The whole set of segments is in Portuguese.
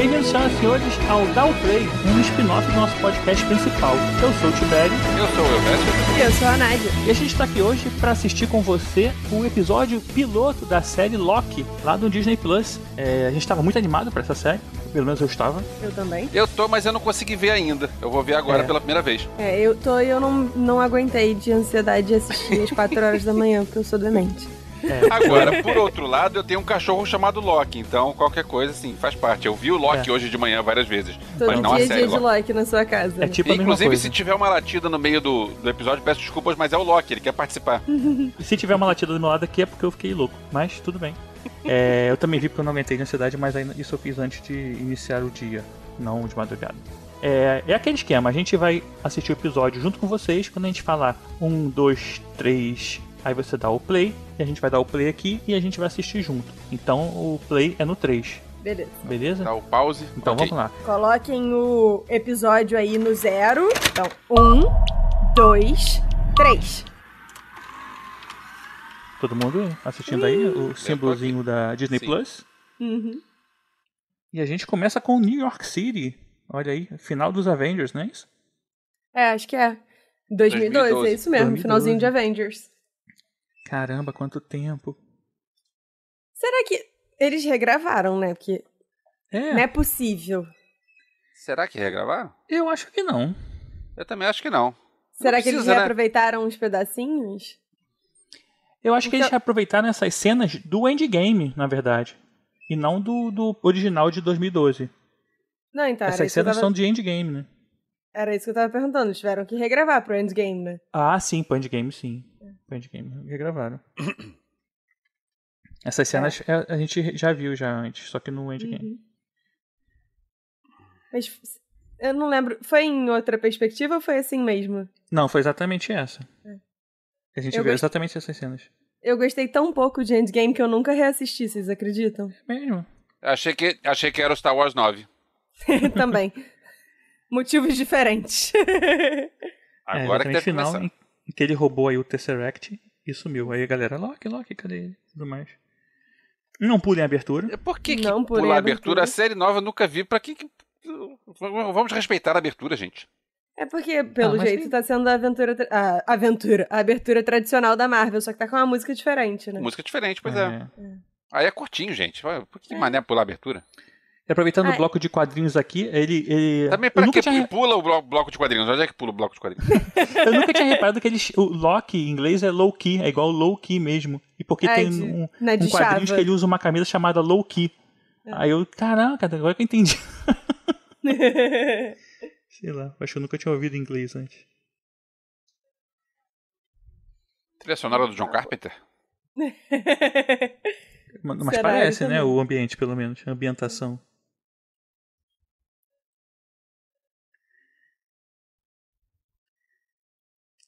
Bem-vindos, senhoras e senhores, ao Down Play, um spin-off do nosso podcast principal. Eu sou o Tibério. Eu sou o Elvésio. E eu sou a Nádia. E a gente está aqui hoje para assistir com você o episódio piloto da série Loki, lá do Disney Plus. É, a gente estava muito animado para essa série, pelo menos eu estava. Eu também. Eu tô, mas eu não consegui ver ainda. Eu vou ver agora É. pela primeira vez. É, eu tô e eu não, não aguentei de ansiedade de assistir às 4 horas da manhã, porque eu sou demente. É, Agora, por outro lado, eu tenho um cachorro chamado Loki, então qualquer coisa, assim, faz parte. Eu vi o Loki É. hoje de manhã várias vezes, Todo mas não a dia é série dia de Loki. Loki na sua casa. é tipo a mesma Inclusive, coisa. se tiver uma latida no meio do, do episódio, peço desculpas, mas é o Loki, ele quer participar. E se tiver uma latida do meu lado aqui é porque eu fiquei louco, mas tudo bem. É, eu também vi porque eu não aguentei de ansiedade, mas ainda isso eu fiz antes de iniciar o dia, não de madrugada. É, é aquele esquema, a gente vai assistir o episódio junto com vocês, quando a gente falar um, dois, três, aí você dá o play, e a gente vai dar o play aqui e a gente vai assistir junto. Então o play é no 3, Beleza. beleza? Dá o pause. Então Ok. vamos lá. Coloquem o episódio aí no zero. Então, um, dois, três. Todo mundo assistindo aí o símbolozinho da Disney Sim. Plus? Uhum. E a gente começa com New York City. Olha aí, final dos Avengers, não é isso? É, acho que é. 2012, 2012. é isso mesmo, 2012. finalzinho de Avengers. Caramba, quanto tempo. Será que eles regravaram, né? Porque É, não é possível. Será que regravaram? eu acho que não. Eu também acho que não. Será Não que eles precisa, né? reaproveitaram uns pedacinhos? Eu acho que eles aproveitaram essas cenas do Endgame, na verdade. E não do, do original de 2012. Não, então, essas cenas tava... são de Endgame, né? era isso que eu tava perguntando. Eles tiveram que regravar pro Endgame, né? Ah, sim, pro Endgame, sim. Endgame, regravaram. Essas cenas é, a gente já viu já antes, só que no Endgame. Uhum. Mas eu não lembro. Foi em outra perspectiva ou foi assim mesmo? Não, foi exatamente essa. A gente É. Eu viu gost- exatamente essas cenas. Eu gostei tão pouco de Endgame que eu nunca reassisti, vocês acreditam? É mesmo. Achei que, achei que era o Star Wars 9. Também. Motivos diferentes. é, Agora que exatamente deve final começar. Que ele roubou aí o Tesseract e sumiu. Aí a galera, Loki, Loki, cadê ele? Tudo mais. Não pulem a abertura. Por que, que Não pular a abertura? abertura. A série nova eu nunca vi. Pra que, que... Vamos respeitar a abertura, gente. É porque, pelo Ah, jeito, tem- tá sendo a aventura. A aventura. A abertura tradicional da Marvel, só que tá com uma música diferente, né? Música diferente, pois é. É. Aí é curtinho, gente. Por que É. mané pular a abertura? E aproveitando Ah, o bloco de quadrinhos aqui, ele. ele Também pra nunca que tinha, pula o blo- bloco de quadrinhos? Onde é que pula o bloco de quadrinhos? eu nunca tinha reparado que eles, o Loki em inglês é low key, é igual low key mesmo. E porque É, tem de- um, de um quadrinho que ele usa uma camisa chamada low key. É. Aí eu, caraca, agora que eu entendi. Sei lá, acho que eu nunca tinha ouvido inglês antes. Trilha sonora do John Carpenter? Mas Será? parece, né? também. O ambiente, pelo menos, a ambientação.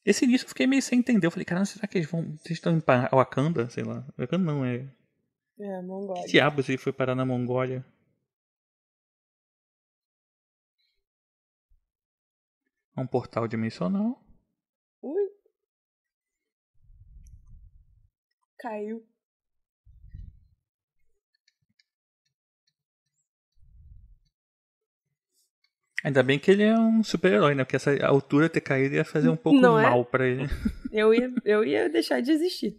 Esse início eu fiquei meio sem entender. Eu falei, caramba, será que eles vão. Vocês estão em Wakanda? Sei lá. Wakanda não, é. é, Que Mongólia. diabos ele foi parar na Mongólia? É um portal dimensional. Ui. Caiu. Ainda bem que ele é um super-herói, né? Porque essa altura ter caído ia fazer um pouco Não é? mal pra ele. Eu ia, eu ia deixar de existir.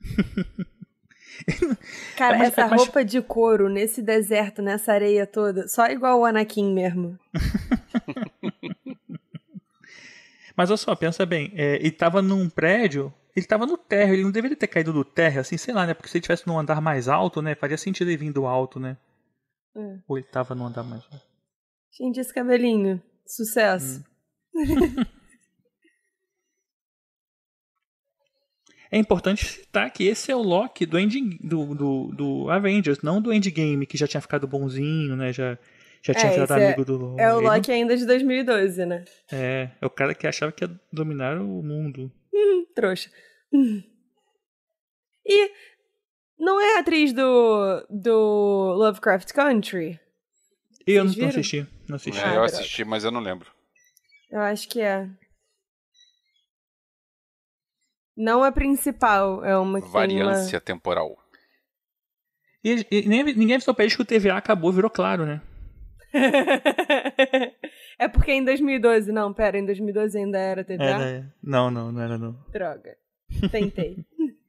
Cara, É, essa mas- roupa de couro nesse deserto, nessa areia toda, só igual o Anakin mesmo. Mas olha só, pensa bem, é, ele tava num prédio, ele tava no térreo, ele não deveria ter caído do térreo, assim, sei lá, né? Porque se ele tivesse num andar mais alto, né? Faria sentido ele vir do alto, né? É. Ou ele tava num andar mais alto. Gente, esse cabelinho. Sucesso. É importante citar que esse é o Loki do, End, do, do, do Avengers, não do Endgame, que já tinha ficado bonzinho, né? Já, já tinha É, virado é- amigo do É o ele Loki ainda de 2012, né? É, é o cara que achava que ia dominar o mundo. Trouxa. E não é a atriz do, do Lovecraft Country? Eu não, não assisti, não assisti. É, Ah, eu assisti, mas eu não lembro. Eu acho que é. Não a principal, é uma que Variância temporal. E, e nem- ninguém avisou pra eles que o TVA acabou, virou claro, né? é porque em 2012, não, pera, em 2012 ainda era TVA? Era, não, não, não era não. Droga. Tentei.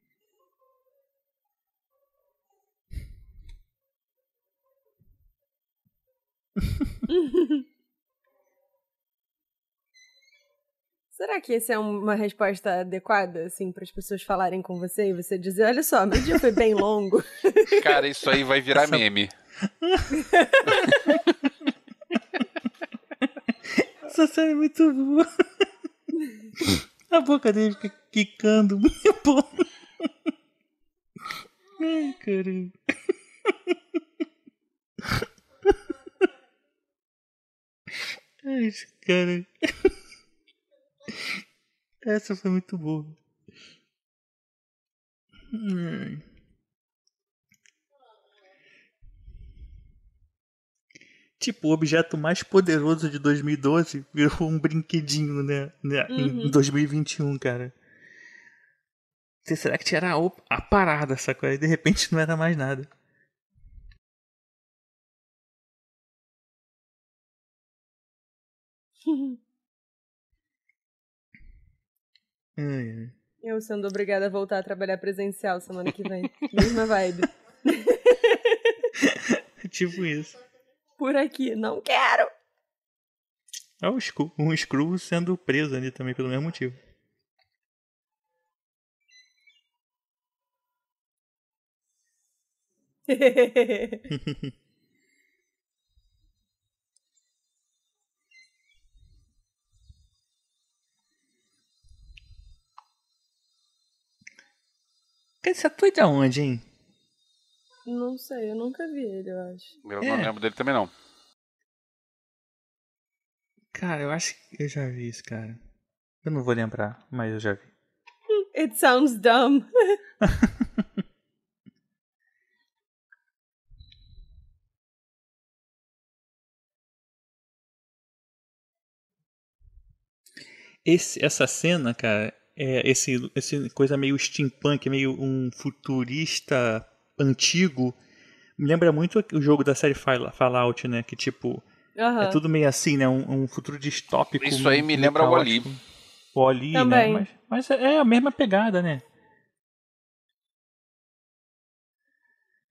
Será que essa é uma resposta adequada, assim, para as pessoas falarem com você e você dizer, olha só, meu dia foi bem longo? Cara, isso aí vai virar Essa... meme. Essa série é muito boa. A boca dele fica quicando muito bom. Ai, caramba. Ai, cara. Essa foi muito boa. Tipo, o objeto mais poderoso de 2012 virou um brinquedinho, né? né? Uhum. Em 2021, cara. Será que tinha a, a parada, sacou? E de repente não era mais nada. Eu sendo obrigada a voltar a trabalhar presencial semana que vem. Mesma vibe. tipo isso. Por aqui, não quero! É um Screw, um sendo preso ali também pelo mesmo motivo. Esse ator é de onde, hein? Não sei, eu nunca vi ele, eu acho. Eu é. não lembro dele também, não. Cara, eu acho que eu já vi isso, cara. Eu não vou lembrar, mas eu já vi. It sounds dumb. Esse, essa cena, cara, é, esse, esse coisa meio steampunk, meio um futurista antigo, me lembra muito o jogo da série Fallout, né? Que tipo. Uhum. É tudo meio assim, né? Um, um futuro distópico. Isso aí me lembra o Ali. O Ali, né? Também. né? Mas, mas é a mesma pegada, né?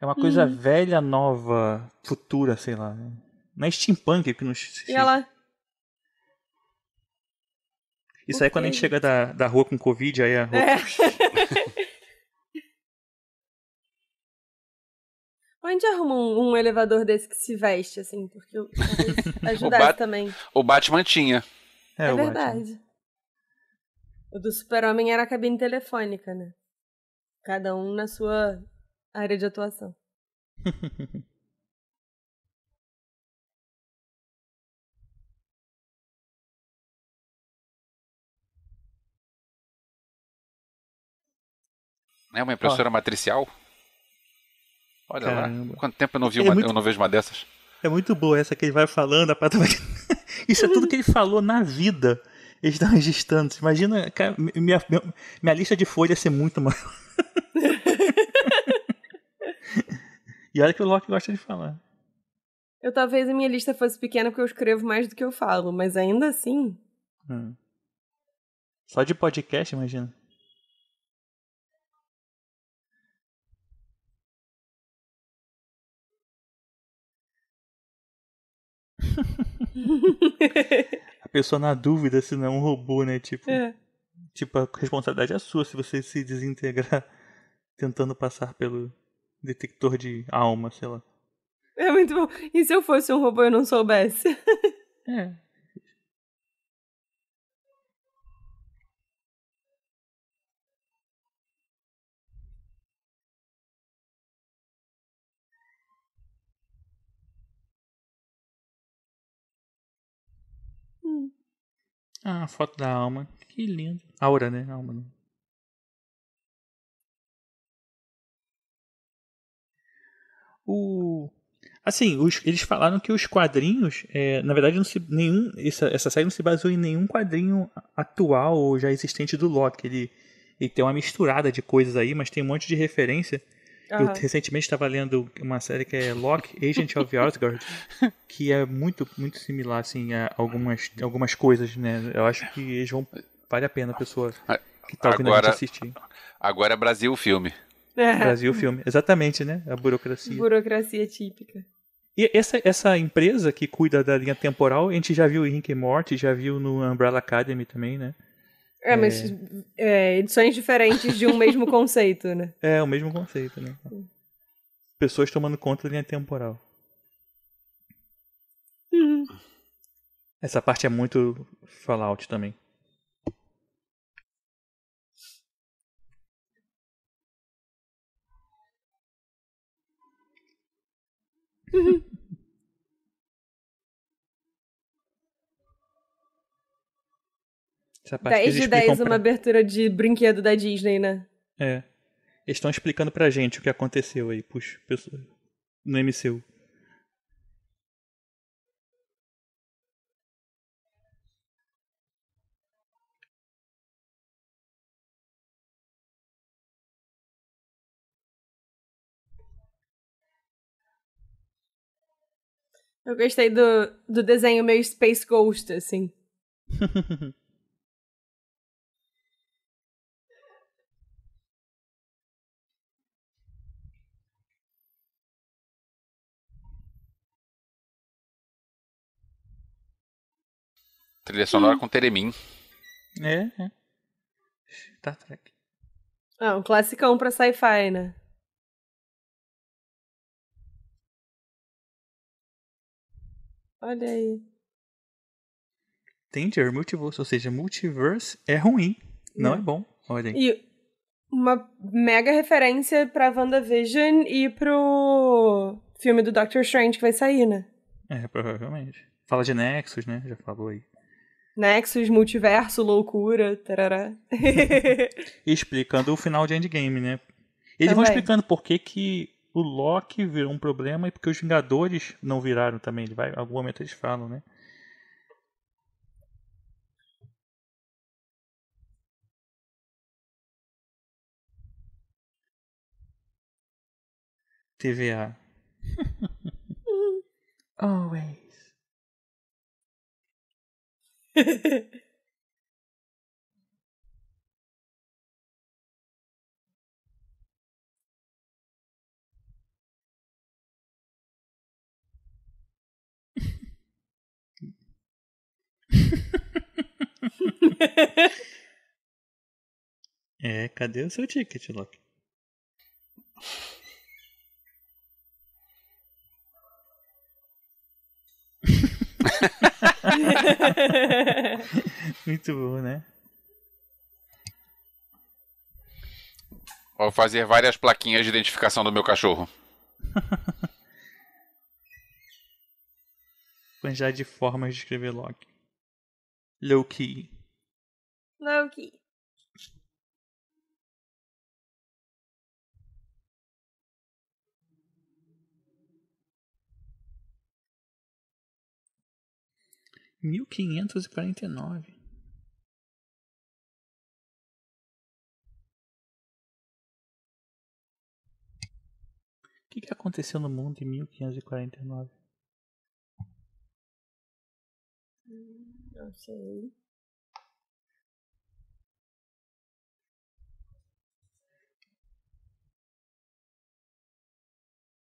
É uma coisa uhum. velha, nova, futura, sei lá. Né? Não é steampunk que nos. E ela, isso aí quando a gente chega da, da rua com Covid, aí a roupa. É. Onde arruma um, um, elevador desse que se veste, assim? Porque eu ajudasse também. O Batman tinha. É, é verdade. Batman. O do Super-Homem era a cabine telefônica, né? Cada um na sua área de atuação. É uma impressora matricial? Olha Caramba. lá. Quanto tempo eu não, vi é uma, muito, eu não vejo uma dessas? É muito boa essa que ele vai falando. A pata. Isso é tudo que ele falou na vida. Ele está registrando. Imagina, cara, minha, minha lista de folhas ser muito maior. e olha que o Loki gosta de falar. Eu talvez a minha lista fosse pequena porque eu escrevo mais do que eu falo, mas ainda assim. Hum. Só de podcast, imagina. a pessoa na dúvida se não é um robô, né? Tipo, é. tipo, a responsabilidade é sua se você se desintegrar tentando passar pelo detector de alma, sei lá. É muito bom. E se eu fosse um robô e não soubesse? é. Ah, a foto da alma. Que lindo. Aura, né? Alma. Né? O... Assim, os, eles falaram que os quadrinhos, é, na verdade, não se, nenhum, essa, essa série não se baseou em nenhum quadrinho atual ou já existente do Loki. Ele, ele tem uma misturada de coisas aí, mas tem um monte de referência. Eu recentemente estava lendo uma série que é Locke, Agent of Asgard, que é muito, muito similar assim, a algumas, algumas coisas, né? Eu acho que eles vão. Vale a pena a pessoa que tá ouvindo agora, a gente assistir. Agora é Brasil filme. É. Brasil filme, exatamente, né? A burocracia. Burocracia típica. E essa, essa empresa que cuida da linha temporal, a gente já viu em Rick and Morty, já viu no Umbrella Academy também, né? É, mas é, edições diferentes de um mesmo conceito, né? É, o mesmo conceito, né? Pessoas tomando conta da linha temporal. Uhum. Essa parte é muito Fallout também. Uhum. 10 de 10 uma pra... abertura de brinquedo da Disney, né? É. Eles estão explicando pra gente o que aconteceu aí, puxa, no MCU. Eu gostei do, do desenho meio Space Ghost, assim. Trilha sonora hum. com Teremin. É, é. Star Trek. Ah, um classicão pra sci-fi, né? Olha aí. Danger Multiverse, ou seja, Multiverse é ruim, não é, é bom. Olha aí. E uma mega referência pra WandaVision e pro filme do Doctor Strange que vai sair, né? É, provavelmente. Fala de Nexus, né? Já falou aí. Nexus, multiverso, loucura, tarará. explicando o final de Endgame, né? Eles também. vão explicando por que, que o Loki virou um problema e porque os Vingadores não viraram também. Ele vai, em algum momento eles falam, né? TVA. Always. É, cadê o seu ticket, Loki? Muito bom, né? Vou fazer várias plaquinhas de identificação do meu cachorro. Quantidade de formas de escrever Loki. Loki. Loki. 1549. O que, que aconteceu no mundo em 1549? Não sei.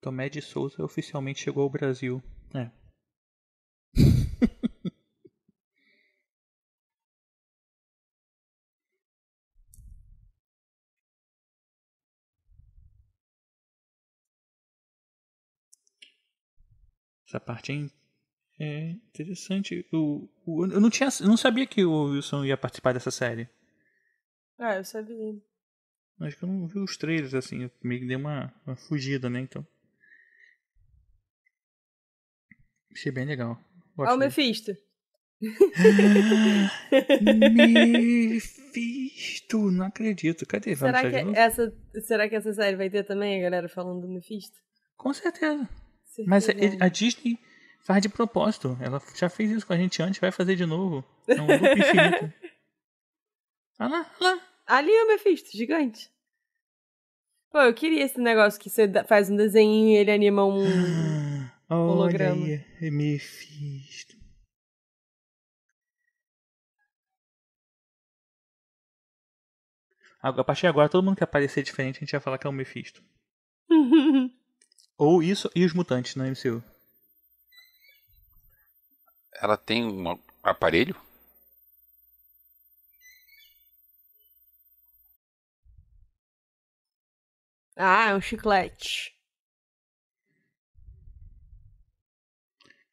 Tomé de Souza oficialmente chegou ao Brasil. É. Essa parte é, é interessante. O, o, eu não tinha, eu não sabia que o Wilson ia participar dessa série. Ah, eu sabia. Acho que eu não vi os trailers assim, eu meio que dei uma, uma fugida, né? Então. Achei bem legal. Olha o Mephisto. Mephisto, não acredito. Cadê? Será que, essa, será que essa série vai ter também a galera falando do Mephisto? Com certeza. Mas a, a Disney faz de propósito. Ela já fez isso com a gente antes, vai fazer de novo. É um loop infinito. Olha lá, olha lá. Ali é o Mephisto, gigante. Pô, eu queria esse negócio que você faz um desenho e ele anima um. Holograma. Olha aí, Mephisto. A partir de agora, todo mundo que aparecer diferente, a gente vai falar que é o Mephisto. Ou isso e os mutantes no MCU. Ela tem um aparelho? ah, é um chiclete.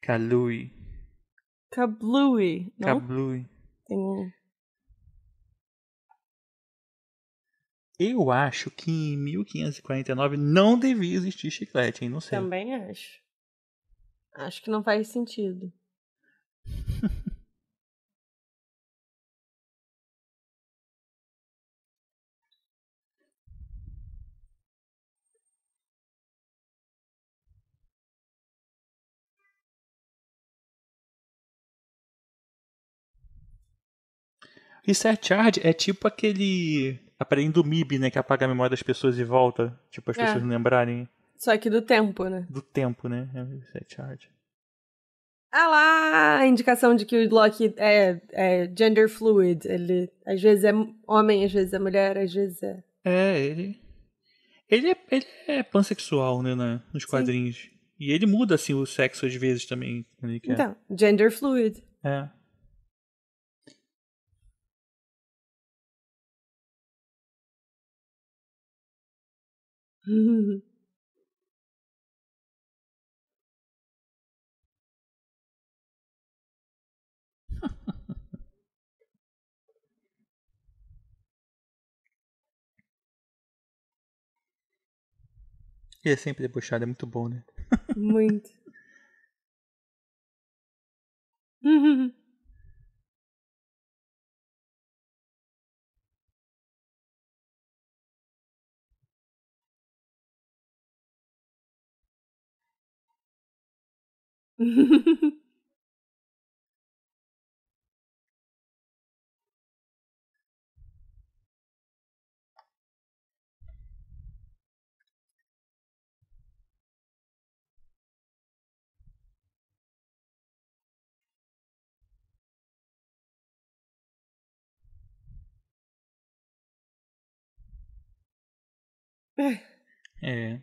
Kalui. Kablooey. Não? Kablui. Tem um. Eu acho que em 1549 não devia existir chiclete, hein? Não sei. Também acho. Acho que não faz sentido. Reset Charge é tipo aquele aparelho do MIB, né? Que apaga a memória das pessoas e volta. Tipo, as É. pessoas não lembrarem Só que do tempo, né? do tempo, né? É Reset Charge. Ah lá, a indicação de que o Loki é, é gender fluid. Ele às vezes é homem, às vezes é mulher, às vezes é. É, ele. Ele é, ele é pansexual, né? na- nos quadrinhos. E ele muda, assim, o sexo às vezes também. Quer. Então, gender fluid. É. Ele é sempre debochado, é muito bom, né? Muito. É.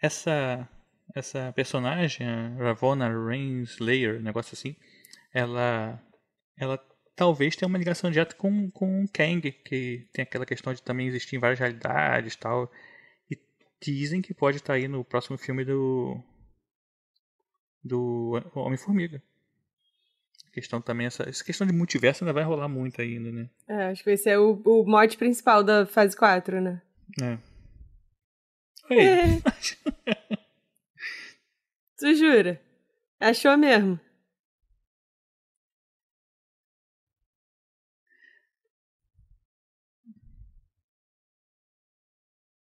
essa essa personagem, Ravonna Rainslayer, um negócio assim, ela ela talvez tenha uma ligação direta com com o Kang, que tem aquela questão de também existir em várias realidades, e tal. E dizem que pode estar aí no próximo filme do do Homem-Formiga. Questão também essa, essa questão de multiverso ainda vai rolar muito ainda, né? É, acho que vai ser o, o mod principal da fase 4, né? É. Oi. Tu jura? Achou mesmo?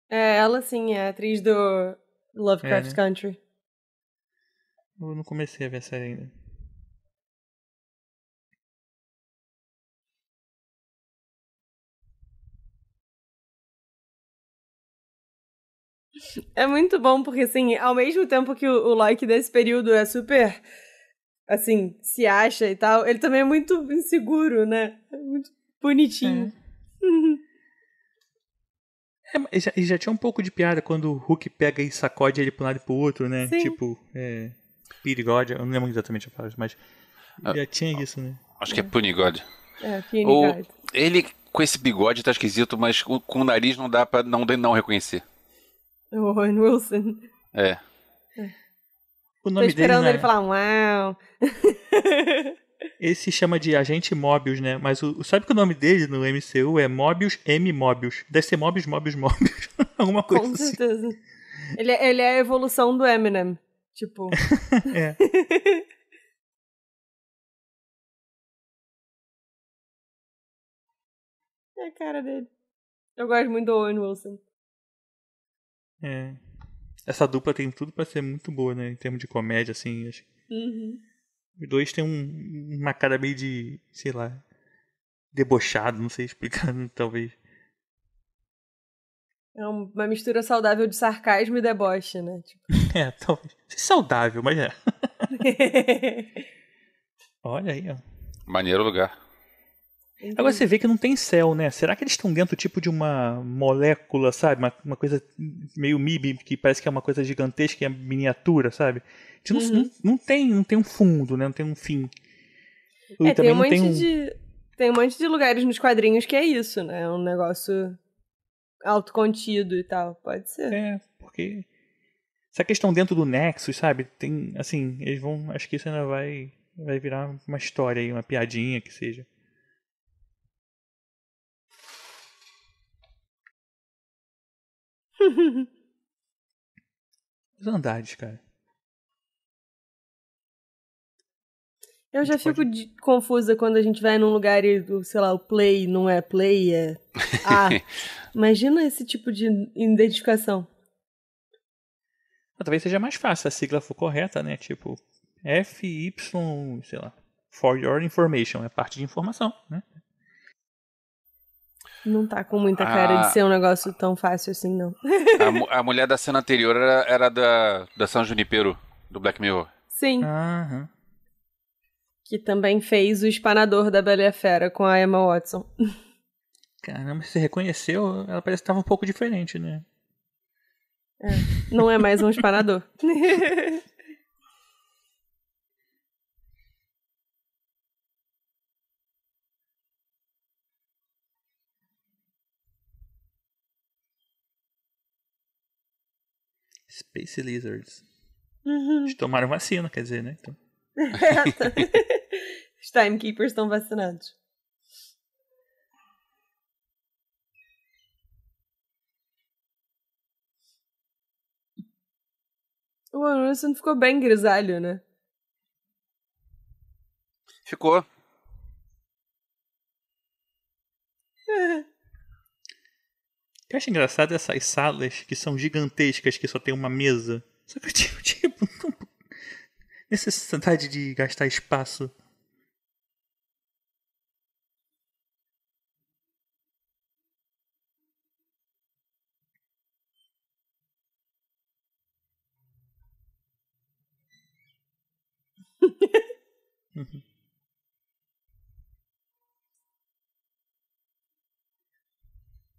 É, ela sim, é atriz do Lovecraft É, né? Country. Eu não comecei a ver a série ainda. É muito bom, porque assim, ao mesmo tempo que o, o Loki desse período é super, assim, se acha e tal, ele também é muito inseguro, né? É muito bonitinho. É, já, e já tinha um pouco de piada quando o Hulk pega e sacode ele pra um lado e pro outro, né? Sim. Tipo, é. Pirigode, eu não lembro exatamente a frase, mas. Ah. Já tinha isso, né? Acho que é Punigode. É, Guard. ele com esse bigode tá esquisito, mas com, com o nariz não dá pra não, não reconhecer. O Owen Wilson. É. O Tô nome dele. esperando né, ele falar uau. Ele se chama de Agente Mobius, né? Mas o, sabe que o nome dele no MCU é Mobius M. Mobius. Deve ser Mobius, Mobius, Mobius. Alguma coisa Com assim. certeza. Ele, é- ele é a evolução do Eminem. Tipo. É. é a cara dele. Eu gosto muito do Owen Wilson. É. essa dupla tem tudo pra ser muito boa, né? Em termos de comédia, assim. Acho. Uhum. Os dois têm um, uma cara meio de, sei lá, debochado, não sei explicar, talvez. É uma mistura saudável de sarcasmo e deboche, né? Tipo... É, talvez. Saudável, mas é. Olha aí, ó. Maneiro lugar. Agora você vê que não tem céu, né? Será que eles estão dentro tipo de uma molécula, sabe? Uma, uma coisa meio MIB, que parece que é uma coisa gigantesca, é miniatura, sabe? Não, Uhum. não, não tem, não tem um fundo, né? Não tem um fim. E É, tem um, monte tem um. de, tem um monte de lugares nos quadrinhos que é isso, né? É um negócio autocontido e tal. Pode ser. É, porque. Essa questão dentro do Nexus, sabe? Tem. Assim, eles vão. Acho que isso ainda vai. Vai virar uma história aí, uma piadinha que seja. Os andares, cara. Eu já fico de- confusa quando a gente vai num lugar e, sei lá, o play não é play, é A. Imagina esse tipo de identificação. Ah, Talvez seja mais fácil se a sigla for correta, né? Tipo, FY, sei lá. For your information, é parte de informação, né? Não tá com muita cara Ah. de ser um negócio tão fácil assim, não. A, mu- a mulher da cena anterior era, era da, da San Junipero, do Black Mirror. Sim, Aham. que também fez o espanador da Bela e a Fera com a Emma Watson. Caramba, você reconheceu? Ela parece que tava um pouco diferente, né? Não é mais um espanador. Space Lizards. Uhum. Eles tomaram vacina, quer dizer, né? Então, Os timekeepers estão vacinados. O Anderson ficou bem grisalho, né? Ficou. O que eu acho engraçado é essas salas que são gigantescas, que só tem uma mesa. Só que eu tipo, tipo necessidade de gastar espaço.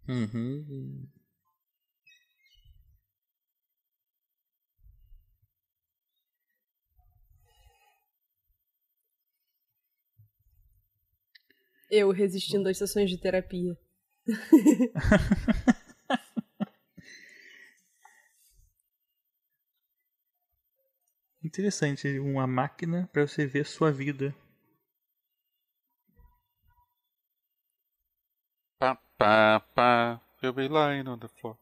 Uhum. Eu resistindo às sessões de terapia. Interessante, uma máquina para você ver sua vida. Pá, pá, pá. You'll be lying on the floor.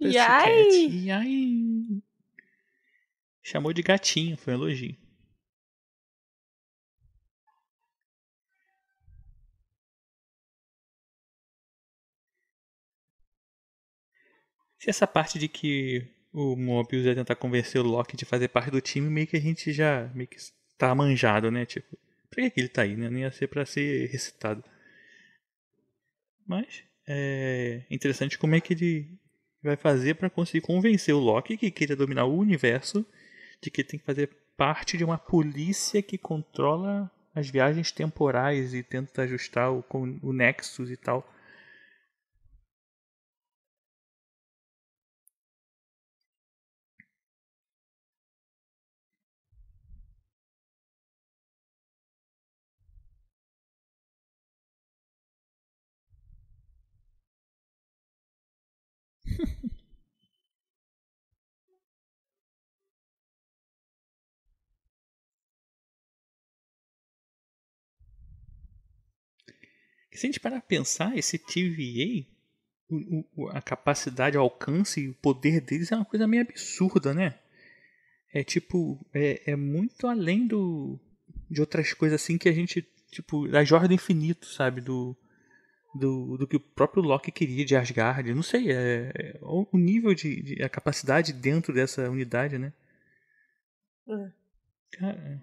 E ai! Chamou de gatinho, foi um elogio. Se essa parte de que o Mobius ia tentar convencer o Loki de fazer parte do time, meio que a gente já meio que tá manjado, né? Tipo, pra que, ele tá aí, né? Nem ia ser pra ser recitado. Mas é interessante como é que ele vai fazer pra conseguir convencer o Loki que queria dominar o universo de que tem que fazer parte de uma polícia que controla as viagens temporais e tenta ajustar o, o Nexus e tal. Se a gente parar pra pensar, esse TVA, o, o, a capacidade, o alcance e o poder deles é uma coisa meio absurda, né? É tipo, é, é muito além do de outras coisas assim que a gente, tipo, da Jordan Infinito, sabe? Do, do, do que o próprio Loki queria de Asgard. Não sei, é, é o nível de, de, a capacidade dentro dessa unidade, né? É. Cara.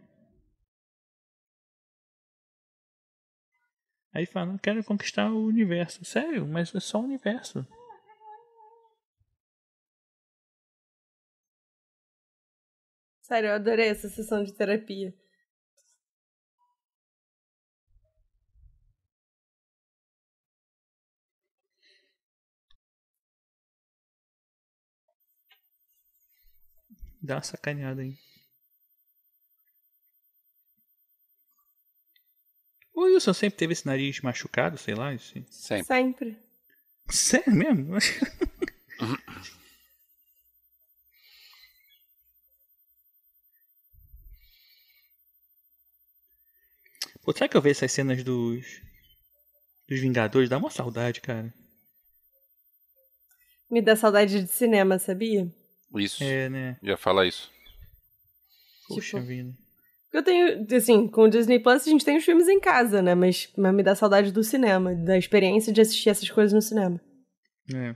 Aí fala, quero conquistar o universo. Sério, mas é só o universo. Sério, eu adorei essa sessão de terapia. Dá uma sacaneada aí. O Wilson sempre teve esse nariz machucado, sei lá. Assim. Sempre. Sempre. Sério mesmo? Pô, será que eu vejo essas cenas dos. dos Vingadores? Dá uma saudade, cara. Me dá saudade de cinema, sabia? Isso. É, né? Já fala isso. Poxa Tipo, vida. Eu tenho, assim, com o Disney Plus a gente tem os filmes em casa, né? Mas, mas me dá saudade do cinema, da experiência de assistir essas coisas no cinema. É.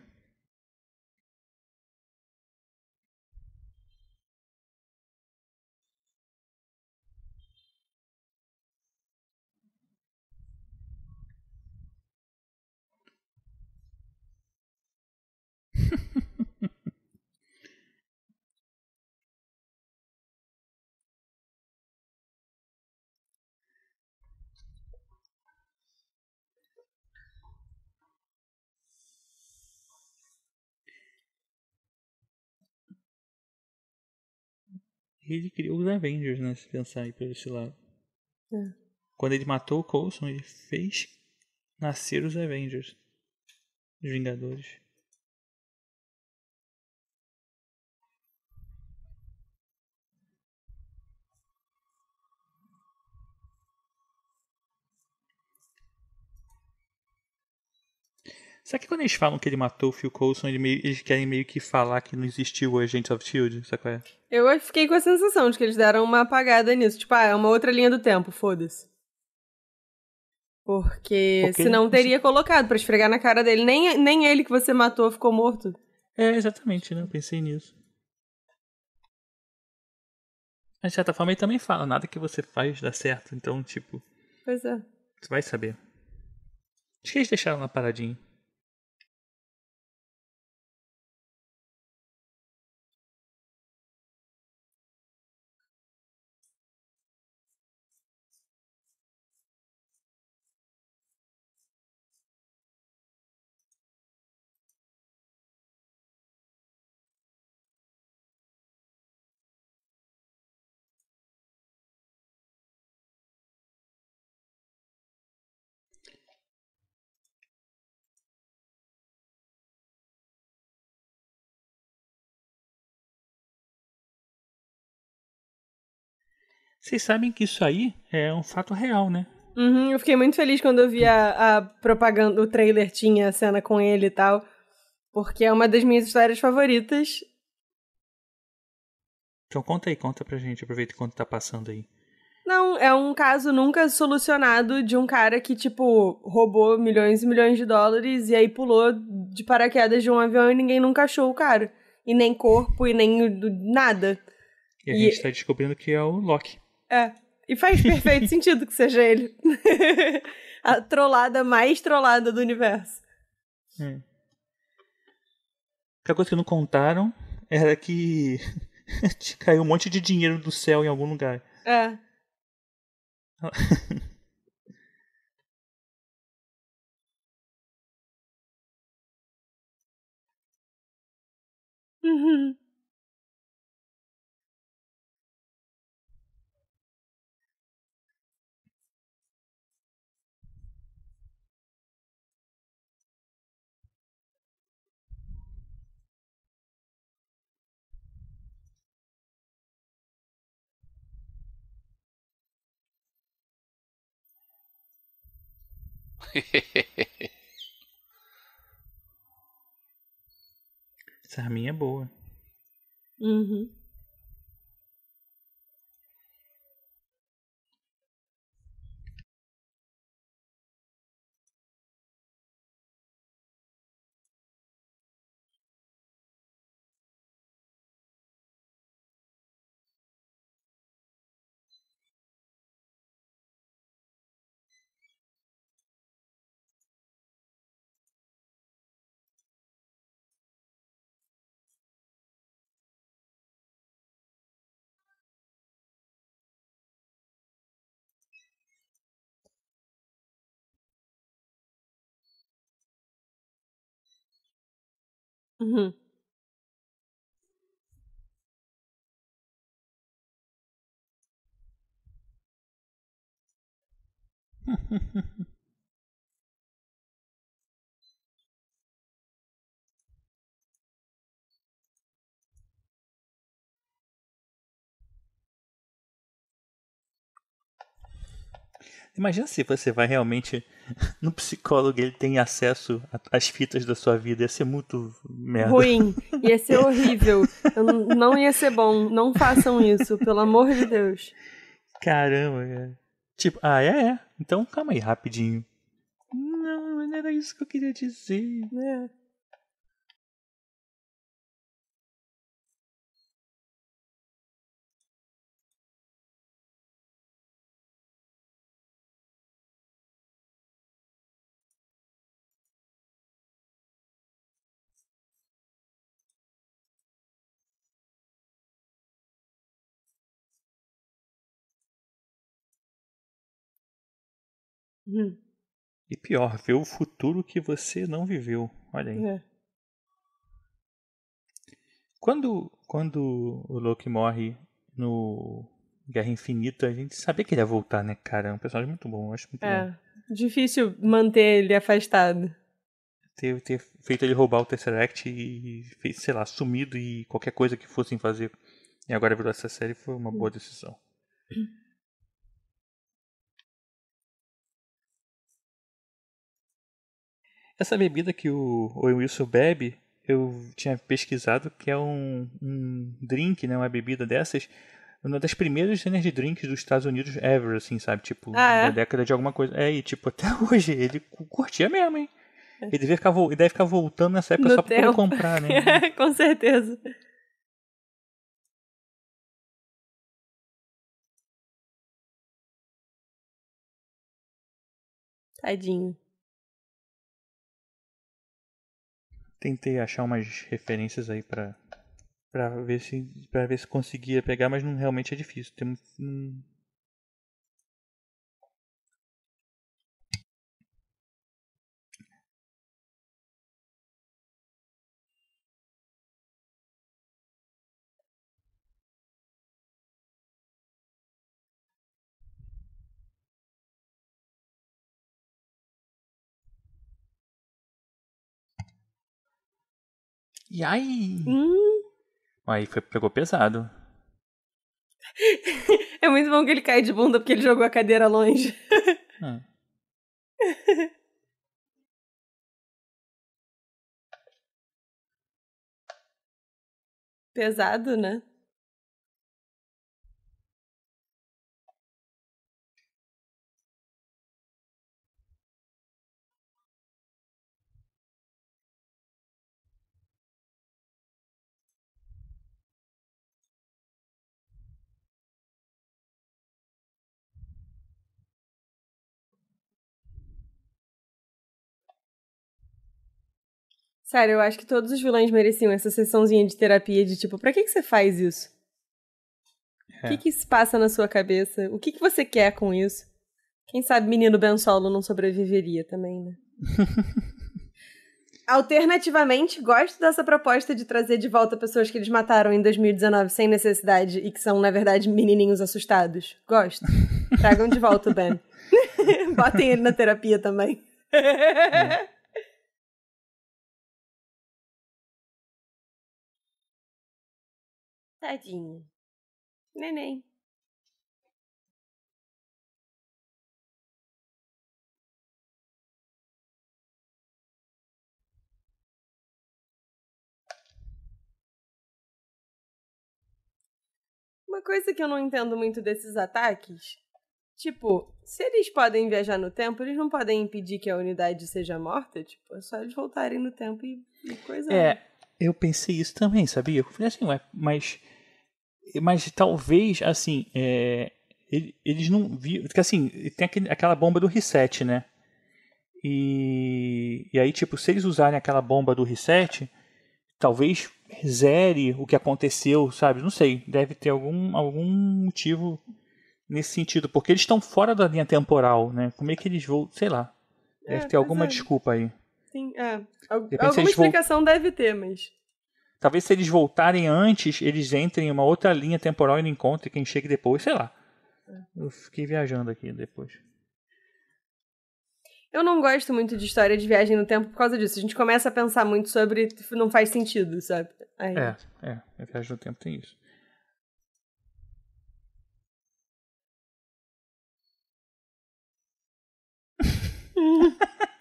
Ele criou os Avengers, né? Se pensar aí por esse lado. É. Quando ele matou o Coulson, ele fez nascer os Avengers. Os Vingadores. Será que quando eles falam que ele matou o Phil Coulson, ele meio- eles querem meio que falar que não existiu o Agents of S.H.I.E.L.D.? Sabe qual é? Eu fiquei com a sensação de que eles deram uma apagada nisso. Tipo, ah, é uma outra linha do tempo, foda-se. Porque, Porque senão teria colocado pra esfregar na cara dele. Nem, nem ele que você matou ficou morto. É, exatamente, né? Eu pensei nisso. Mas, de certa forma, ele também fala, nada que você faz dá certo. Então, tipo, Pois é. você vai saber. Acho que eles deixaram lá paradinho. Vocês sabem que isso aí é um fato real, né? Uhum, eu fiquei muito feliz quando eu vi a, a propaganda, o trailer tinha a cena com ele e tal. Porque é uma das minhas histórias favoritas. Então conta aí, conta pra gente. Aproveita enquanto tá passando aí. Não, é um caso nunca solucionado de um cara que, tipo, roubou milhões e milhões de dólares e aí pulou de paraquedas de um avião e ninguém nunca achou o cara. E nem corpo, e nem nada. E a E- gente tá descobrindo que é o Loki. É. E faz perfeito sentido que seja ele. a trollada mais trollada do universo. É. A coisa que não contaram era que caiu um monte de dinheiro do céu em algum lugar. É. Uhum. Essa arminha é boa. Uhum. Uhum. Imagina se você vai realmente no psicólogo ele tem acesso às fitas da sua vida. Ia ser muito merda. Ruim. Ia ser horrível. Não ia ser bom. Não façam isso, pelo amor de Deus. Caramba, cara. Tipo, ah, é, é. Então calma aí, rapidinho. Não, não era isso que eu queria dizer. É. Uhum. E pior, ver o futuro que você não viveu. Olha aí. É. Quando, quando o Loki morre no Guerra Infinita, a gente sabia que ele ia voltar, né, cara? É um personagem muito bom, eu acho muito bom. É. Difícil manter ele afastado. Ter, ter feito ele roubar o Tesseract e, sei lá, sumido e qualquer coisa que fossem fazer. E agora virou essa série foi uma boa decisão. Essa bebida que o Owen Wilson bebe, eu tinha pesquisado que é um, um drink, né, uma bebida dessas, uma das primeiras energy drinks dos Estados Unidos ever, assim, sabe? Tipo, Ah, é? da década de alguma coisa. É, e tipo, até hoje ele cu- curtia mesmo, hein? Ele deve ficar, ele deve ficar voltando nessa época No só pra comprar, né? Com certeza. Tadinho. Tentei achar umas referências aí pra, pra, ver se, pra ver se conseguia pegar, mas não, realmente é difícil. Tem, um- E aí? Hum, Aí foi, pegou pesado. é muito bom que ele cai de bunda porque ele jogou a cadeira longe. Ah. Pesado, né? Sério, eu acho que todos os vilões mereciam essa sessãozinha de terapia de tipo, pra que, que você faz isso? O É. que, que se passa na sua cabeça? O que, que você quer com isso? Quem sabe menino Ben Solo não sobreviveria também, né? Alternativamente, gosto dessa proposta de trazer de volta pessoas que eles mataram em 2019 sem necessidade e que são, na verdade, menininhos assustados. Gosto. Tragam de volta o Ben. Botem ele na terapia também. Tadinho. Neném. Uma coisa que eu não entendo muito desses ataques. Tipo, se eles podem viajar no tempo, eles não podem impedir que a unidade seja morta? Tipo, é só eles voltarem no tempo e, e coisa. É, né? Eu pensei isso também, sabia? Eu falei assim, ué, mas. Mas talvez, assim, é, eles não viram. Porque assim, tem aquele, aquela bomba do reset, né? E, e aí, tipo, se eles usarem aquela bomba do reset, talvez zere o que aconteceu, sabe? Não sei, deve ter algum, algum motivo nesse sentido, porque eles estão fora da linha temporal, né? Como é que eles vão, sei lá. Deve É, ter alguma é. desculpa aí. Sim, é. Alguma explicação deve ter, mas. Talvez se eles voltarem antes, eles entrem em uma outra linha temporal e não encontrem quem chegue depois, sei lá. Eu fiquei viajando aqui depois. Eu não gosto muito de história de viagem no tempo por causa disso. A gente começa a pensar muito sobre. Não faz sentido, sabe? Aí- É, é, a viagem no tempo tem isso.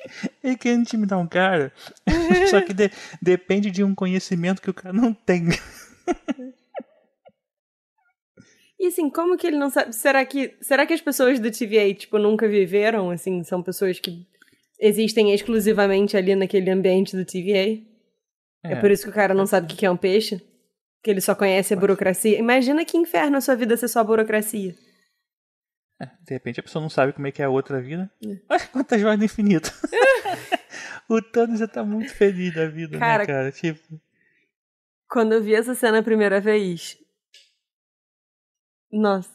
Ele quer intimidar um cara, só que de- depende de um conhecimento que o cara não tem. E assim, como que ele não sabe? Será que, será que as pessoas do TVA, tipo, nunca viveram? Assim, são pessoas que existem exclusivamente ali naquele ambiente do TVA? É, por isso que o cara não sabe o que que é um peixe? Que ele só conhece a burocracia? Imagina que inferno a sua vida ser só burocracia. É, de repente a pessoa não sabe como é que é a outra vida. Olha quantas joias do infinito. o Thanos já tá muito feliz da vida, Cara, né, cara? Tipo, Quando eu vi essa cena a primeira vez. Nossa.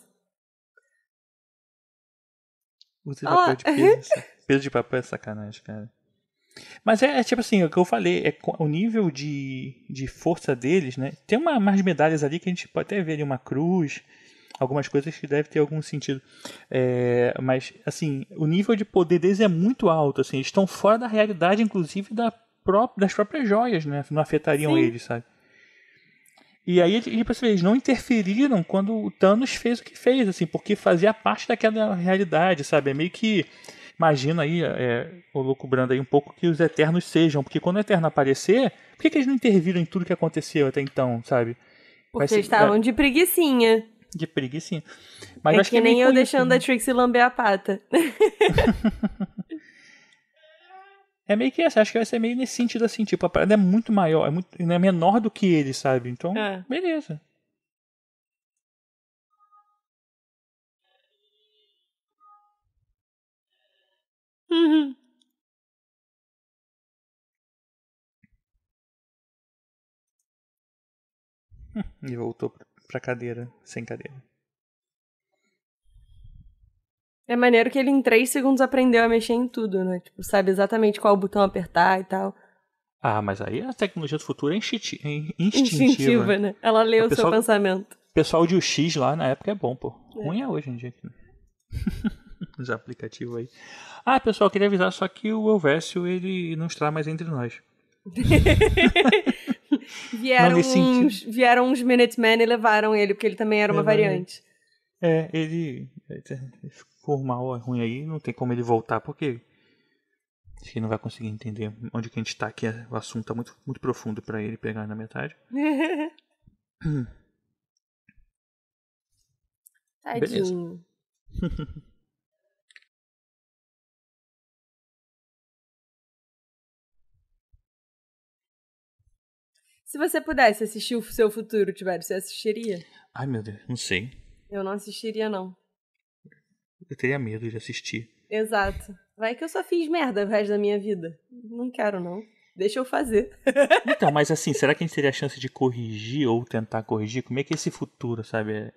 usa Ah, papel de peso. peso de papel é sacanagem, cara. Mas é, é tipo assim, o que eu falei, é o nível de, de força deles, né? Tem uma, umas medalhas ali que a gente pode até ver ali uma cruz, algumas coisas que devem ter algum sentido. É, mas, assim, o nível de poder deles é muito alto, assim, eles estão fora da realidade, inclusive, da pró das próprias joias, né? Não afetariam Sim. eles, sabe? E aí, tipo assim, eles não interferiram quando o Thanos fez o que fez, assim, porque fazia parte daquela realidade, sabe? É meio que. Imagina aí, é, o louco Brando aí, um pouco que os Eternos sejam, porque quando o Eterno aparecer, por que, que eles não interviram em tudo que aconteceu até então, sabe? Porque ser- eles estavam de preguicinha. De preguiça. Mas é acho que, é nem eu com isso, deixando né? a Trixie lamber a pata. É meio que essa, acho que vai ser meio nesse sentido assim, tipo, a parada é muito maior, é, muito, é menor do que ele, sabe? Então, É. beleza. Uhum. E voltou pra- pra cadeira, sem cadeira. É maneiro que ele em três segundos aprendeu a mexer em tudo, né? Tipo, sabe exatamente qual botão apertar e tal. Ah, mas aí a tecnologia do futuro é é instintiva. Instintiva, né? Ela leu O o seu pessoal- pensamento. O pessoal de UX lá na época é bom, pô. Ruim é hoje em dia. Os aplicativos aí. Ah, pessoal, queria avisar só que o Elvésio, ele não está mais entre nós. Vieram sentido. uns, vieram uns Minutemen e levaram ele, porque ele também era uma Levaram ele. variante. É, ele ele ficou mal, é ruim aí, não tem como ele voltar, porque acho que ele não vai conseguir entender onde que a gente tá aqui. O assunto tá muito, muito profundo pra ele pegar na metade. Tadinho. Se você pudesse assistir o seu futuro, Tibério, você assistiria? Ai meu Deus, não sei. Eu não assistiria, não. Eu teria medo de assistir. Exato. Vai que eu só fiz merda o resto da minha vida. Não quero, não. Deixa eu fazer. Então, mas assim, será que a gente teria a chance de corrigir ou tentar corrigir? Como é que é esse futuro, sabe? É-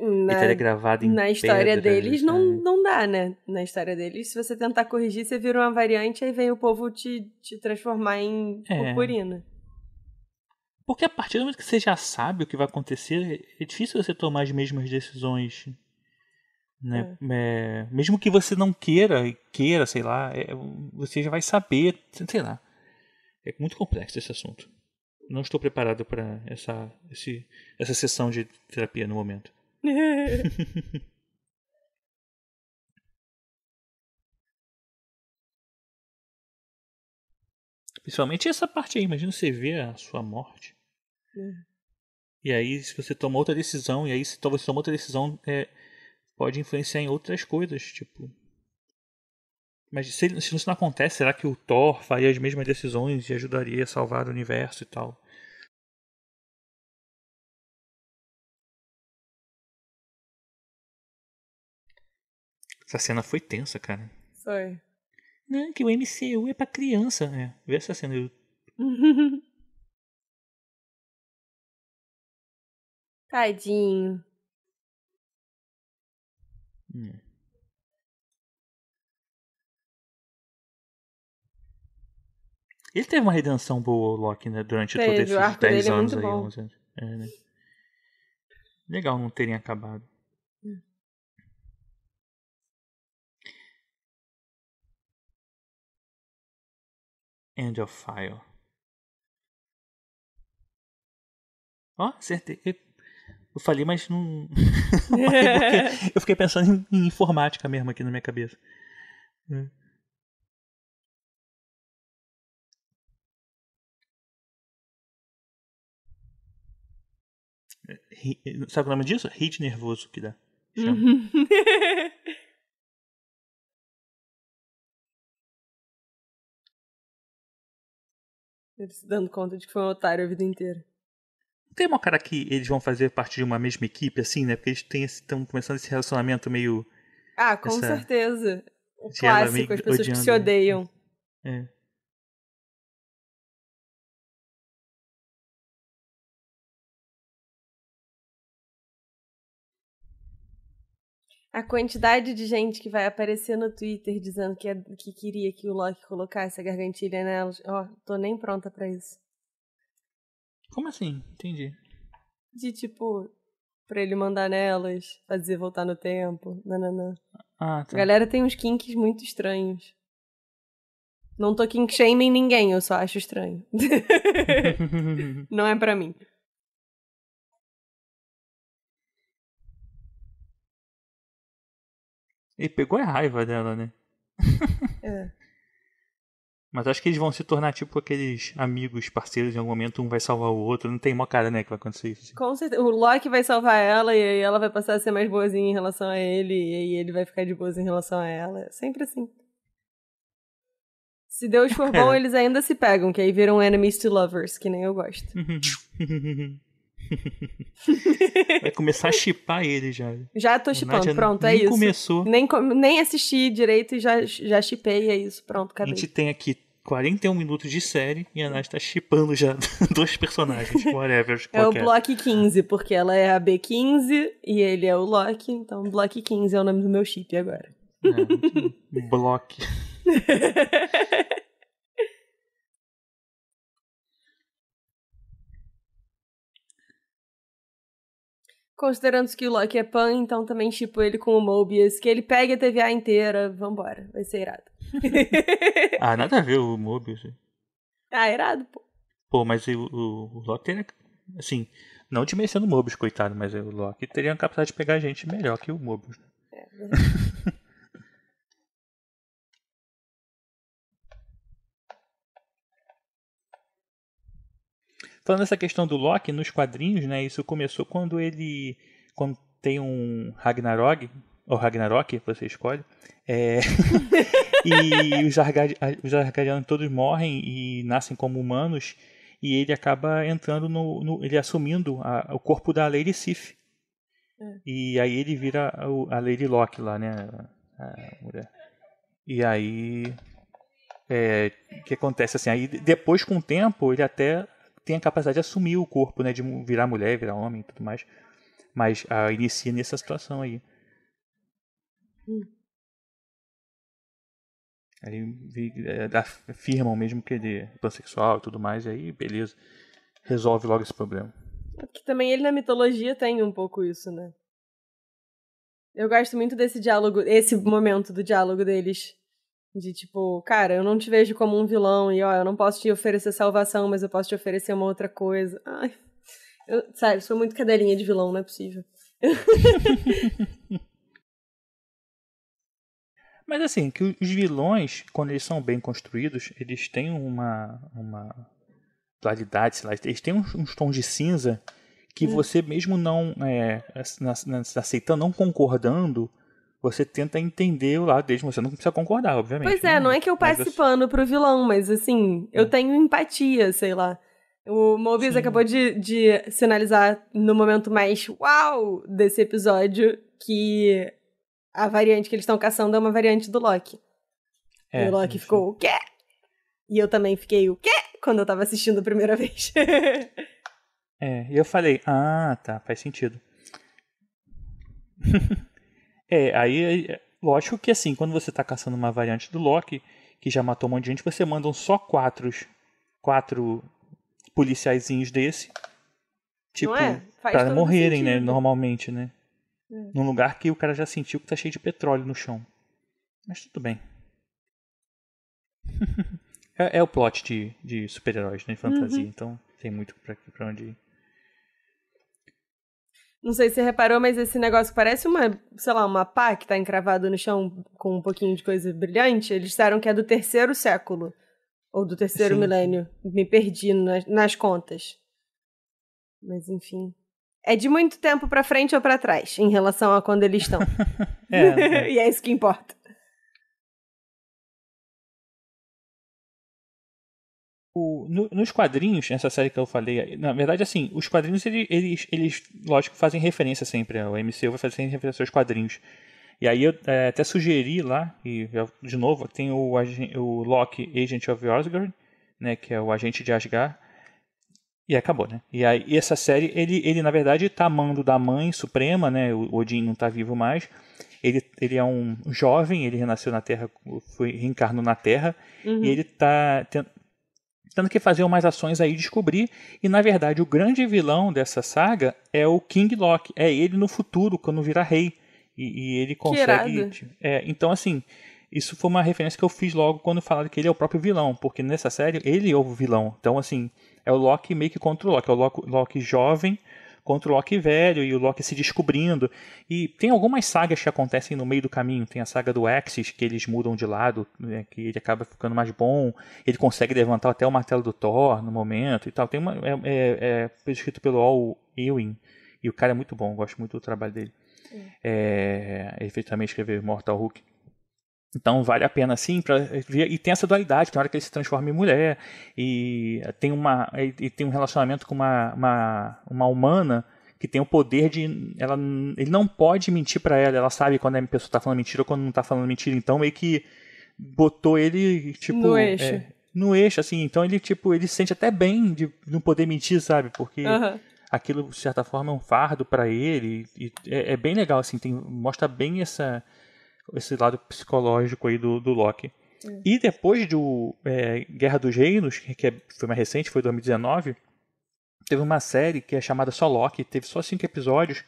Ele Na, estaria gravado em na história pedras, deles, não, sabe? não dá, né? Na história deles, se você tentar corrigir, você vira uma variante, aí vem o povo te, te transformar em É. purpurina. Porque a partir do momento que você já sabe o que vai acontecer, é difícil você tomar as mesmas decisões. Né? É, mesmo que você não queira, queira, sei lá, é, você já vai saber, sei lá. É muito complexo esse assunto. Não estou preparado para essa, esse, essa sessão de terapia no momento. Principalmente essa parte aí, imagina você ver a sua morte. E aí, se você toma outra decisão, e aí se você toma outra decisão, é, pode influenciar em outras coisas, tipo. Mas se, se isso não acontece, será que o Thor faria as mesmas decisões e ajudaria a salvar o universo e tal? Essa cena foi tensa, cara. Foi. Não, que o MCU é pra criança, né? Vê essa cena. Eu... Tadinho. Hum. Ele teve uma redenção boa, o Loki, né? Durante Teve, todos esses o arco 10 dele é anos muito aí, bom. 11 anos. É, né? Legal não terem acabado. Hum. End of File. Ó, acertei. Eu- falei, mas não. porque eu fiquei pensando em, em informática mesmo aqui na minha cabeça. Ri- Sabe o nome disso? Hit nervoso que dá. Uhum. Ele se dando conta de que foi um otário a vida inteira. Tem uma cara que eles vão fazer parte de uma mesma equipe, assim, né? Porque eles estão começando esse relacionamento meio. Ah, com Essa- certeza. O de clássico, as pessoas que se odiando. odeiam. É. A quantidade de gente que vai aparecer no Twitter dizendo que, é- que queria que o Loki colocasse a gargantilha nelas. Ó, tô nem pronta pra isso. Como assim? Entendi. De tipo, pra ele mandar nelas, fazer voltar no tempo. Nananã. Ah, A tá. galera tem uns kinks muito estranhos. Não tô kink shaming ninguém, eu só acho estranho. Não é pra mim. Ele pegou a raiva dela, né? É. Mas acho que eles vão se tornar tipo aqueles amigos, parceiros em algum momento, um vai salvar o outro. Não tem mó cara, né, que vai acontecer isso. assim. Com certeza. O Loki vai salvar ela e aí ela vai passar a ser mais boazinha em relação a ele e aí ele vai ficar de boas em relação a ela. É sempre assim. Se Deus for bom, É. eles ainda se pegam, que aí viram enemies to lovers, que nem eu gosto. vai começar a chipar ele já. Já tô A chipando, pronto, é nem isso. começou. Nem, nem assisti direito e já, já chipei, é isso. Pronto, A acabei. gente tem aqui 41 minutos de série e a Nath tá chipando já dois personagens, whatever. É o. Block 15, porque ela é a B15 e ele é o Loki, então Block 15 é o nome do meu chip agora. É, block. Considerando que o Loki é pan, então também tipo ele com o Mobius, que ele pega a TVA inteira, vambora, vai ser irado. Ah, nada a ver o Mobius. ah, irado, pô. Pô, mas o, o, o Loki teria. Assim, não desmerecendo o Mobius, coitado, mas o Loki teria a capacidade de pegar gente melhor que o Mobius. né? Falando dessa questão do Loki nos quadrinhos, né? Isso começou quando ele. Quando tem um Ragnarok, ou Ragnarok, você escolhe. é, e os Argad- os Argadianos todos morrem e nascem como humanos. E ele acaba entrando no. no- ele assumindo a- o corpo da Lady Sif. E aí ele vira a Lady Locke lá, né? A mulher. E aí. É, o que acontece assim? Aí depois, com o tempo, ele até tem a capacidade de assumir o corpo, né? De virar mulher, virar homem e tudo mais. Mas ah, inicia nessa situação aí. Aí vi- é, afirmam mesmo que ele é pansexual e tudo mais, e aí beleza. Resolve logo esse problema. Porque também ele na mitologia tem um pouco isso, né? Eu gosto muito desse diálogo, esse momento do diálogo deles. De tipo, cara, eu não te vejo como um vilão e ó, eu não posso te oferecer salvação, mas eu posso te oferecer uma outra coisa. Ai. Eu, sério, sou muito cadelinha de vilão, não é possível. Mas assim, que os vilões, quando eles são bem construídos, eles têm uma, uma claridade, sei lá, eles têm uns, uns tons de cinza que hum. você mesmo não é, aceitando, não concordando, você tenta entender o lado deles, você não precisa concordar, obviamente. Pois é, né? não é que eu passe você... pano pro vilão, mas assim, eu é. tenho empatia, sei lá. O Mobius Sim. acabou de, de sinalizar no momento mais uau desse episódio que a variante que eles estão caçando é uma variante do Loki. É, e o Loki ficou, o quê? E eu também fiquei, o quê? Quando eu tava assistindo a primeira vez. é, e eu falei, ah, tá, faz sentido. é, aí, lógico que assim, quando você tá caçando uma variante do Loki, que já matou um monte de gente, você manda só quatro, quatro policiaizinhos desse. Tipo, é? pra morrerem, né, sentido. né? Normalmente, né? É. Num lugar que o cara já sentiu que tá cheio de petróleo no chão. Mas tudo bem. é, é, o plot de, de super-heróis, né? Fantasia. Uhum. Então tem muito pra, pra onde ir. Não sei se você reparou, mas esse negócio parece uma, sei lá, uma pá que tá encravado no chão com um pouquinho de coisa brilhante. Eles disseram que é do terceiro século. Ou do terceiro Sim. milênio. Me perdi nas, nas contas. Mas enfim. É de muito tempo para frente ou para trás, em relação a quando eles estão. é, é. e é isso que importa. O, no, nos quadrinhos, essa série que eu falei, na verdade, assim, os quadrinhos, eles, eles, eles lógico, fazem referência sempre. O MCU vai fazer referência aos quadrinhos. E aí eu é, até sugeri lá, e de novo, tem o, o Loki Agent of Asgard, né, que é o agente de Asgard, e acabou, né? E aí e essa série, ele, ele na verdade tá amando da mãe suprema, né? O Odin não tá vivo mais. Ele, ele é um jovem, ele renasceu na Terra, foi reencarnou na Terra, uhum. e ele tá tendo que fazer umas ações aí descobrir. E na verdade, o grande vilão dessa saga é o King Loki. É ele no futuro, quando virar rei. E, e ele consegue. É, então, assim, isso foi uma referência que eu fiz logo quando falaram que ele é o próprio vilão, porque nessa série ele é o vilão. Então, assim, é o Loki meio que contra o Loki. É o Loki, Loki jovem contra o Loki velho e o Loki se descobrindo. E tem algumas sagas que acontecem no meio do caminho. Tem a saga do Axis, que eles mudam de lado, né, que ele acaba ficando mais bom. Ele consegue levantar até o martelo do Thor no momento e tal. Tem uma, é, é, é escrito pelo Al Ewing. E o cara é muito bom, gosto muito do trabalho dele. É, ele fez também escrever Mortal Hulk. Então vale a pena sim para ver e tem essa dualidade, tem hora que ele se transforma em mulher e tem uma e tem um relacionamento com uma, uma, uma humana que tem o poder de ela ele não pode mentir para ela, ela sabe quando a pessoa tá falando mentira ou quando não tá falando mentira, então meio que botou ele tipo no eixo. É, no eixo assim, então ele tipo ele se sente até bem de não poder mentir, sabe? Porque aquilo de certa forma é um fardo para ele e é, é, bem legal assim, tem mostra bem essa esse lado psicológico aí do, do Loki. É. E depois do é, Guerra dos Reinos, que é, foi mais recente, foi 2019, teve uma série que é chamada só Loki, teve só cinco episódios,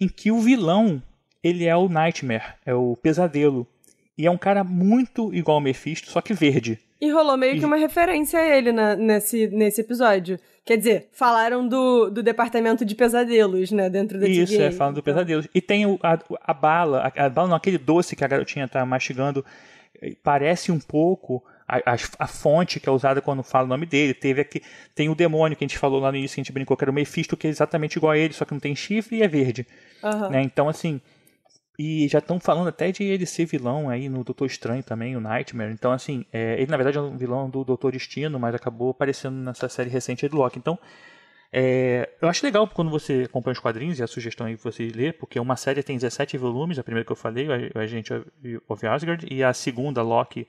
em que o vilão ele é o Nightmare, é o pesadelo. E é um cara muito igual ao Mephisto, só que verde. E rolou meio que uma referência a ele na, nesse, nesse episódio. Quer dizer, falaram do, do departamento de pesadelos, né? Dentro da Isso, é, falam então. do pesadelos. E tem o, a, a bala, a, a, bala não, aquele doce que a garotinha tá mastigando, eh, parece um pouco a, a, a, fonte que é usada quando fala o nome dele. Teve aqui, tem o demônio que a gente falou lá no início, que a gente brincou, que era o Mephisto, que é exatamente igual a ele, só que não tem chifre e é verde. Uhum. Né? Então, assim, e já estão falando até de ele ser vilão aí no Doutor Estranho também, o Nightmare. Então, assim, é, ele na verdade é um vilão do Doutor Destino, mas acabou aparecendo nessa série recente do Loki. Então, é, eu acho legal quando você acompanha os quadrinhos e a sugestão aí que você lê, porque uma série tem 17 volumes, a primeira que eu falei, o Agente of Asgard, e a segunda, Loki,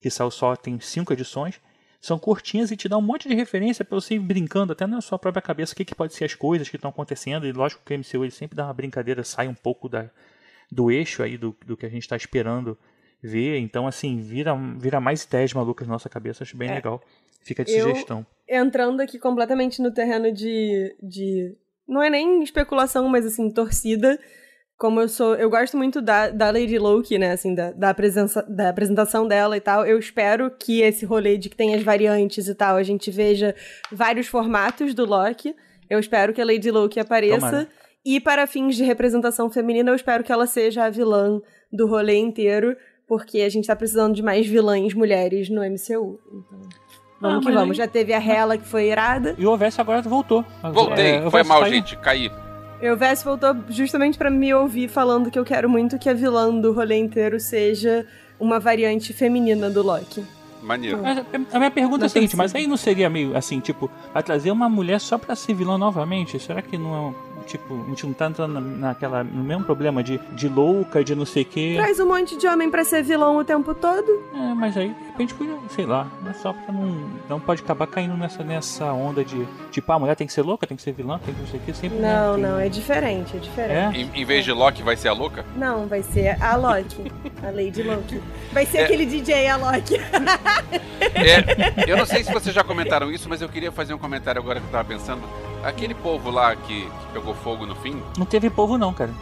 que saiu só, tem 5 edições. São curtinhas e te dá um monte de referência para você ir brincando até na sua própria cabeça o que, que pode ser as coisas que estão acontecendo. E lógico que o MCU ele sempre dá uma brincadeira, sai um pouco da, do eixo aí do, do que a gente está esperando ver. Então, assim, vira, vira mais ideias malucas na nossa cabeça. Acho bem é. legal. Fica de eu, sugestão. Entrando aqui completamente no terreno de, de. Não é nem especulação, mas assim, torcida. Como eu sou. Eu gosto muito da, da Lady Loki, né? Assim, da, da, presença, da apresentação dela e tal. Eu espero que esse rolê de que tem as variantes e tal, a gente veja vários formatos do Loki. Eu espero que a Lady Loki apareça. Tomara. E para fins de representação feminina, eu espero que ela seja a vilã do rolê inteiro, porque a gente tá precisando de mais vilãs mulheres no MCU. Então, Vamos Ah, que vamos. aí- Já teve a Hela que foi irada. E o Ovesse agora voltou. Voltei, É, foi mal, saiu. gente, caí. E o Vess voltou justamente pra me ouvir falando que eu quero muito que a vilã do rolê inteiro seja uma variante feminina do Loki. Maneiro. Mas a minha pergunta é a seguinte, tem mas aí não seria meio assim, tipo, vai trazer uma mulher só pra ser vilã novamente? Será que não é um, tipo, a gente não tá entrando na- naquela, no mesmo problema de, de louca, de não sei o quê? Traz um monte de homem pra ser vilão o tempo todo. É, mas aí, de repente, sei lá, não é só pra não, não pode acabar caindo nessa, nessa onda de, tipo, ah, a mulher tem que ser louca, tem que ser vilã, tem que não sei o quê, sempre, né, Não, tem- não, é diferente, é diferente. É? Em, em vez de Loki, vai ser a louca? Não, vai ser a Loki. a Lady Loki. Vai ser É. aquele DJ, a Loki. É, eu não sei se vocês já comentaram isso, mas eu queria fazer um comentário agora que eu tava pensando. Aquele povo lá que, que pegou fogo no fim. Não teve povo não, cara.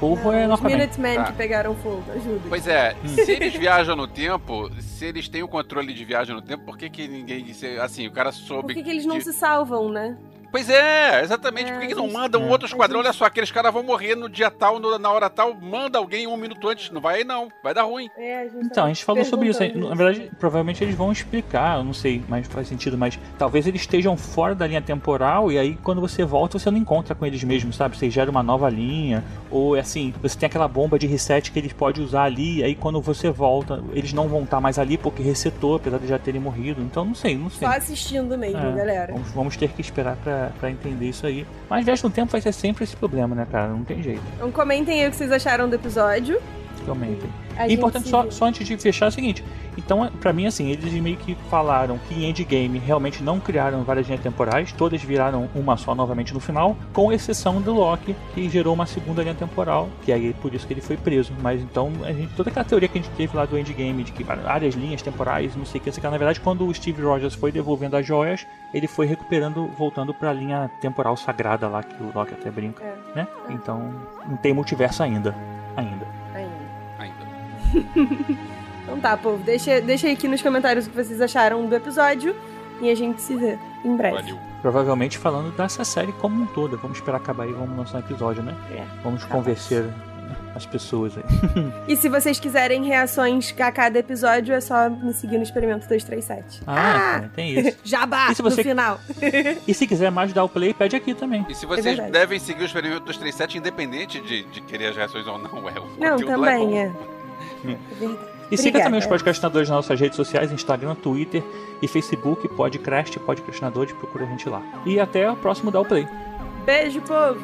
Povo é Os novamente. Minutemen Tá. que pegaram fogo, ajuda. Pois é, se eles viajam no tempo, se eles têm o controle de viagem no tempo, por que, que ninguém. Assim, o cara Por soube. que, que eles não de- se salvam, né? Pois é, exatamente. É, por que, que a não gente- manda um É. outro esquadrão? Olha só, aqueles caras vão morrer no dia tal, no- na hora tal. Manda alguém um minuto antes. Não vai, não. Vai dar ruim. É, a gente Então, a gente falou sobre isso. aí. perguntando Na verdade, provavelmente eles vão explicar, eu não sei, mas faz sentido, mas talvez eles estejam fora da linha temporal e aí quando você volta você não encontra com eles mesmos, sabe? Você gera uma nova linha, ou é assim, você tem aquela bomba de reset que eles podem usar ali, aí quando você volta, eles não vão estar mais ali porque resetou, apesar de já terem morrido. Então, não sei, não sei. Só assistindo mesmo, É, galera. Vamos, vamos ter que esperar pra, pra entender isso aí. Mas viagem no tempo vai ser sempre esse problema, né, cara? Não tem jeito. Então comentem aí o que vocês acharam do episódio. Realmente. A É importante só, só antes de fechar é o seguinte. Então, pra mim, assim, eles meio que falaram que em Endgame realmente não criaram várias linhas temporais, todas viraram uma só novamente no final, com exceção do Loki, que gerou uma segunda linha temporal, que aí por isso que ele foi preso. Mas então, a gente, toda aquela teoria que a gente teve lá do Endgame, de que várias linhas temporais, não sei o que, que, na verdade, quando o Steve Rogers foi devolvendo as joias, ele foi recuperando, voltando pra linha temporal sagrada lá, que o Loki até brinca, É, né? Então, não tem multiverso. Ainda. ainda. Então tá, povo. Deixa, deixa aí aqui nos comentários o que vocês acharam do episódio. E a gente se vê em breve. Valeu. Provavelmente falando dessa série como um todo. Vamos esperar acabar e vamos lançar um episódio, né? É, Vamos capaz. convencer as pessoas aí. E se vocês quiserem reações a cada episódio, é só me seguir no Experimento 237. Ah, cara, tem isso. Jabá E se você- no final. E se quiser mais dar o play, pede aqui também. E se vocês verdade. devem seguir o experimento 237, independente de, de querer as reações ou não, é o Não, lá também é. É. E siga Obrigada. também os podcastinadores nas nossas redes sociais, Instagram, Twitter e Facebook, Podcast, Podcastinadores, procura a gente lá. E até o próximo Dá o Play. Beijo, povo.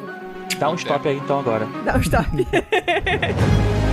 Dá um stop aí então agora. Dá um stop.